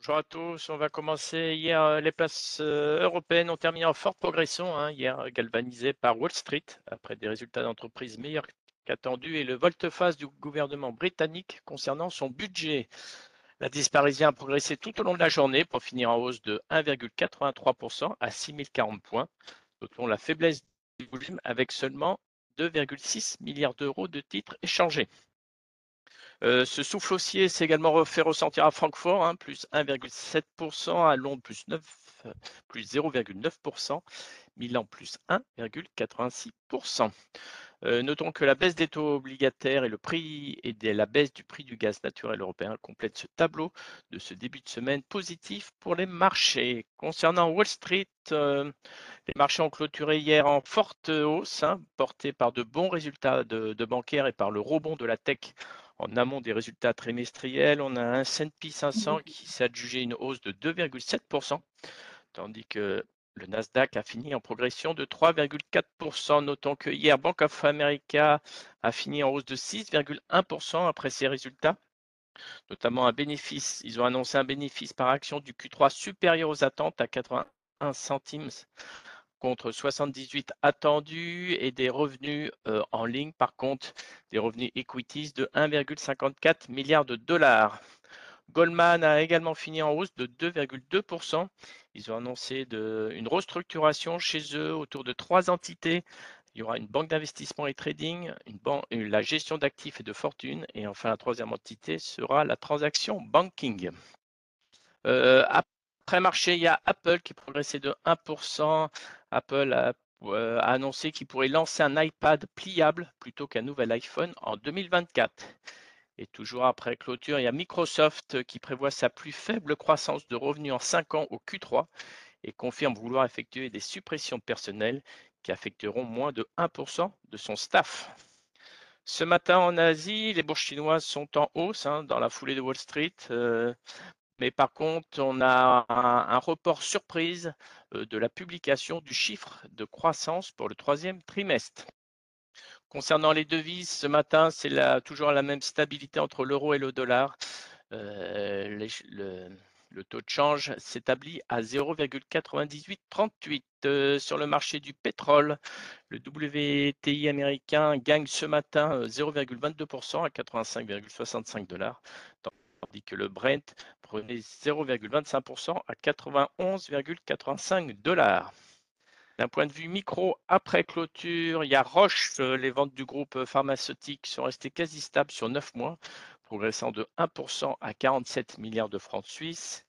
Bonjour à tous. On va commencer. Hier, euh, les places euh, européennes ont terminé en forte progression. Hein, hier, galvanisées par Wall Street après des résultats d'entreprise meilleurs qu'attendus et le volte-face du gouvernement britannique concernant son budget. L'indice parisien a progressé tout au long de la journée pour finir en hausse de 1,83% à 6040 points. Notons la faiblesse du volume avec seulement 2,6 milliards d'euros de titres échangés. Euh, ce souffle haussier s'est également fait ressentir à Francfort, hein, plus 1,7%, à Londres, plus, plus 0,9%, Milan, plus 1,86%. Euh, notons que la baisse des taux obligataires et la baisse du prix du gaz naturel européen complètent ce tableau de ce début de semaine positif pour les marchés. Concernant Wall Street, euh, les marchés ont clôturé hier en forte hausse, hein, par de bons résultats de bancaires et par le rebond de la tech en amont des résultats trimestriels. On a un S&P 500 qui s'est adjugé une hausse de 2,7%, tandis que le Nasdaq a fini en progression de 3,4%. Notons que hier, Bank of America a fini en hausse de 6,1% après ses résultats, notamment un bénéfice. Ils ont annoncé un bénéfice par action du Q3 supérieur aux attentes à 81 centimes contre 78 attendus et des revenus euh, en ligne, par contre, des revenus equities de 1,54 milliard de dollars. Goldman a également fini en hausse de 2,2%. Ils ont annoncé une restructuration chez eux autour de trois entités. Il y aura une banque d'investissement et trading, la gestion d'actifs et de fortune, et enfin la troisième entité sera la transaction banking. Euh, après marché, il y a Apple qui progressait de 1%. Apple a, euh, a annoncé qu'il pourrait lancer un iPad pliable plutôt qu'un nouvel iPhone en 2024. Et toujours après clôture, il y a Microsoft qui prévoit sa plus faible croissance de revenus en 5 ans au Q3 et confirme vouloir effectuer des suppressions personnelles qui affecteront moins de 1% de son staff. Ce matin en Asie, les bourses chinoises sont en hausse hein, dans la foulée de Wall Street. Euh, mais par contre, on a un, report surprise euh, de la publication du chiffre de croissance pour le troisième trimestre. Concernant les devises, ce matin, c'est toujours la même stabilité entre l'euro et le dollar. Euh, le, taux de change s'établit à 0,9838 euh, sur le marché du pétrole. Le WTI américain gagne ce matin 0,22% euh, à 85,65 dollars, tandis que le Brent prenait 0,25% à 91,85 dollars. D'un point de vue micro, après clôture, il y a Roche. Euh, les ventes du groupe euh, pharmaceutique sont restées quasi stables sur 9 mois, progressant de 1% à 47 milliards de francs suisses.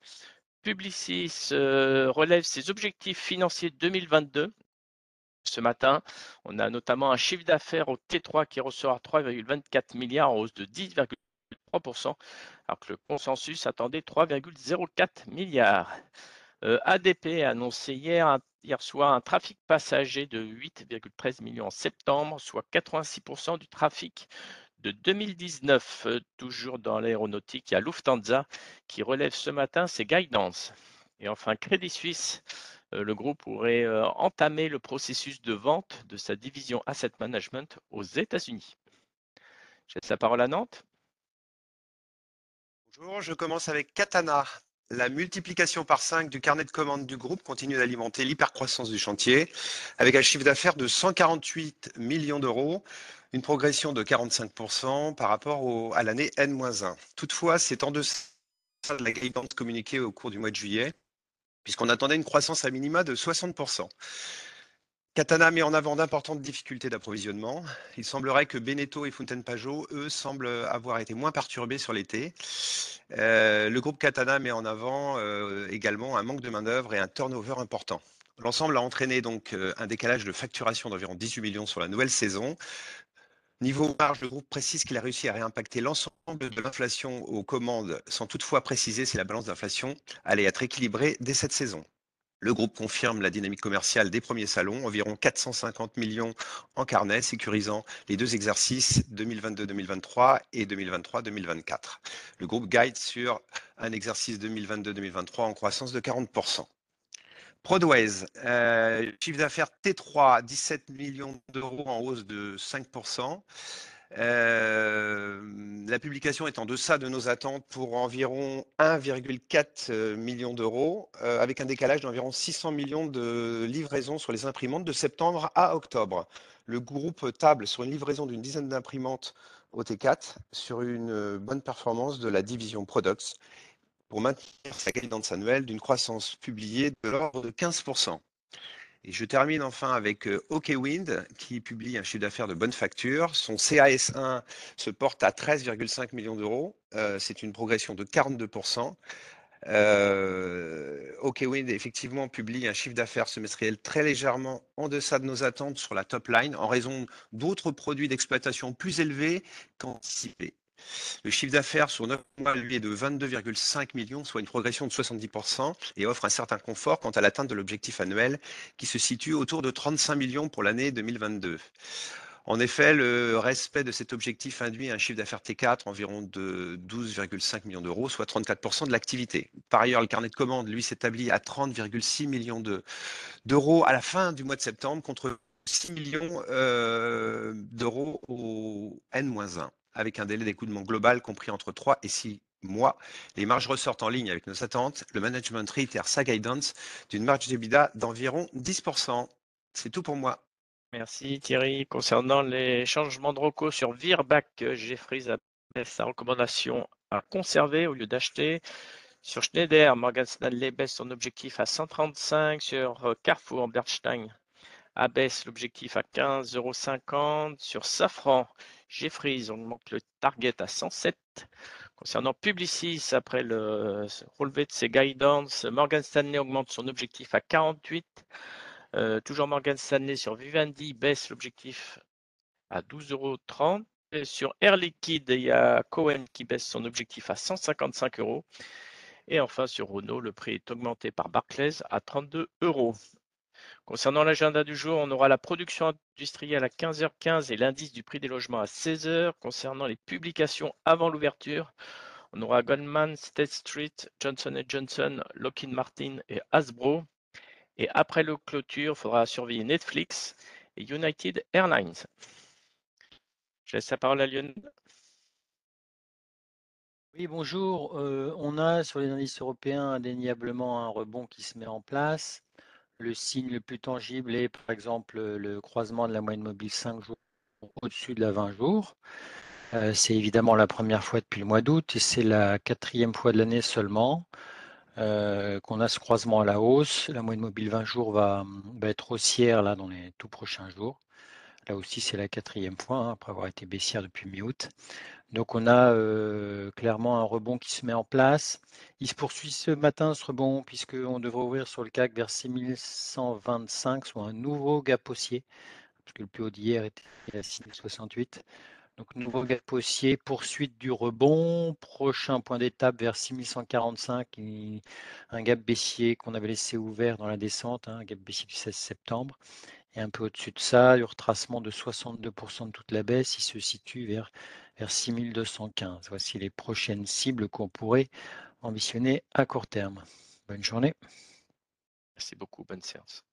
Publicis euh, relève ses objectifs financiers 2022. Ce matin, on a notamment un chiffre d'affaires au T3 qui ressort à 3,24 milliards en hausse de 10,3%, alors que le consensus attendait 3,04 milliards. ADP a annoncé hier hier soir un trafic passager de 8,13 millions en septembre, soit 86% du trafic de 2019. Euh, toujours dans l'aéronautique, il y a Lufthansa qui relève ce matin ses guidances. Et enfin, Crédit Suisse, euh, le groupe pourrait euh, entamer le processus de vente de sa division Asset Management aux États-Unis. Je laisse la parole à Nantes. Bonjour, je commence avec Katana. La multiplication par 5 du carnet de commandes du groupe continue d'alimenter l'hypercroissance du chantier, avec un chiffre d'affaires de 148 millions d'euros, une progression de 45% par rapport à l'année N-1. Toutefois, c'est en deçà de la guidance communiquée au cours du mois de juillet, puisqu'on attendait une croissance à minima de 60%. Katana met en avant d'importantes difficultés d'approvisionnement. Il semblerait que Beneteau et Fontaine Pajot, eux, semblent avoir été moins perturbés sur l'été. Euh, le groupe Katana met en avant euh, également un manque de main-d'œuvre et un turnover important. L'ensemble a entraîné donc euh, un décalage de facturation d'environ 18 millions sur la nouvelle saison. Niveau marge, le groupe précise qu'il a réussi à réimpacter l'ensemble de l'inflation aux commandes sans toutefois préciser si la balance d'inflation allait être équilibrée dès cette saison. Le groupe confirme la dynamique commerciale des premiers salons, environ 450 millions en carnet, sécurisant les deux exercices 2022-2023 et 2023-2024. Le groupe guide sur un exercice 2022-2023 en croissance de 40%. Prodways, euh, chiffre d'affaires T3, 17 millions d'euros en hausse de 5%. Euh, la publication est en deçà de nos attentes pour environ 1,4 million d'euros, euh, avec un décalage d'environ 600 millions de livraisons sur les imprimantes de septembre à octobre. Le groupe table sur une livraison d'une dizaine d'imprimantes au T4 sur une bonne performance de la division Products pour maintenir sa guidance annuelle d'une croissance publiée de l'ordre de 15%. Et je termine enfin avec euh, OKWind qui publie un chiffre d'affaires de bonne facture. Son CAS1 se porte à 13,5 millions d'euros. Euh, c'est une progression de 42%. Euh, OKWind effectivement publie un chiffre d'affaires semestriel très légèrement en deçà de nos attentes sur la top line en raison d'autres produits d'exploitation plus élevés qu'anticipés. Le chiffre d'affaires sur 9 mois, lui, est de 22,5 millions, soit une progression de 70%, et offre un certain confort quant à l'atteinte de l'objectif annuel qui se situe autour de 35 millions pour l'année 2022. En effet, le respect de cet objectif induit un chiffre d'affaires T4 environ de 12,5 millions d'euros, soit 34% de l'activité. Par ailleurs, le carnet de commandes, lui, s'établit à 30,6 millions d'euros à la fin du mois de septembre contre 6 millions euh, d'euros au N-1 avec un délai d'écoulement global compris entre 3 et 6 mois. Les marges ressortent en ligne avec nos attentes. Le management réitère sa guidance d'une marge d'EBITDA d'environ 10%. C'est tout pour moi. Merci Thierry. Concernant les changements de recours sur Virbac, Jeffries a sa recommandation à conserver au lieu d'acheter. Sur Schneider, Morgan Stanley baisse son objectif à 135. Sur Carrefour, Bernstein abaisse l'objectif à 15,50 euros. Sur Safran, Jeffries augmente le target à 107. Concernant Publicis, après le relevé de ses guidance, Morgan Stanley augmente son objectif à 48. Euh, toujours Morgan Stanley sur Vivendi baisse l'objectif à 12,30 euros. Sur Air Liquide, il y a Cohen qui baisse son objectif à 155 euros. Et enfin, sur Renault, le prix est augmenté par Barclays à 32 euros. Concernant l'agenda du jour, on aura la production industrielle à 15h15 et l'indice du prix des logements à 16h. Concernant les publications avant l'ouverture, on aura Goldman, State Street, Johnson Johnson, Lockheed Martin et Hasbro. Et après le clôture, il faudra surveiller Netflix et United Airlines. Je laisse la parole à Lyon. Oui, bonjour. Euh, on a sur les indices européens indéniablement un rebond qui se met en place. Le signe le plus tangible est par exemple le croisement de la moyenne mobile 5 jours au-dessus de la 20 jours. Euh, c'est évidemment la première fois depuis le mois d'août et c'est la quatrième fois de l'année seulement euh, qu'on a ce croisement à la hausse. La moyenne mobile 20 jours va, être haussière là dans les tout prochains jours. Là aussi, c'est la quatrième fois, hein, après avoir été baissière depuis mi-août. Donc on a euh, clairement un rebond qui se met en place. Il se poursuit ce matin ce rebond puisqu'on devrait ouvrir sur le CAC vers 6125, soit un nouveau gap haussier, parce que le plus haut d'hier était à 6068. Donc nouveau gap haussier, poursuite du rebond, prochain point d'étape vers 6145, un gap baissier qu'on avait laissé ouvert dans la descente, hein, un gap baissier du 16 septembre. Et un peu au-dessus de ça, le retracement de 62% de toute la baisse, il se situe vers, vers 6215. Voici les prochaines cibles qu'on pourrait ambitionner à court terme. Bonne journée. Merci beaucoup, bonne séance.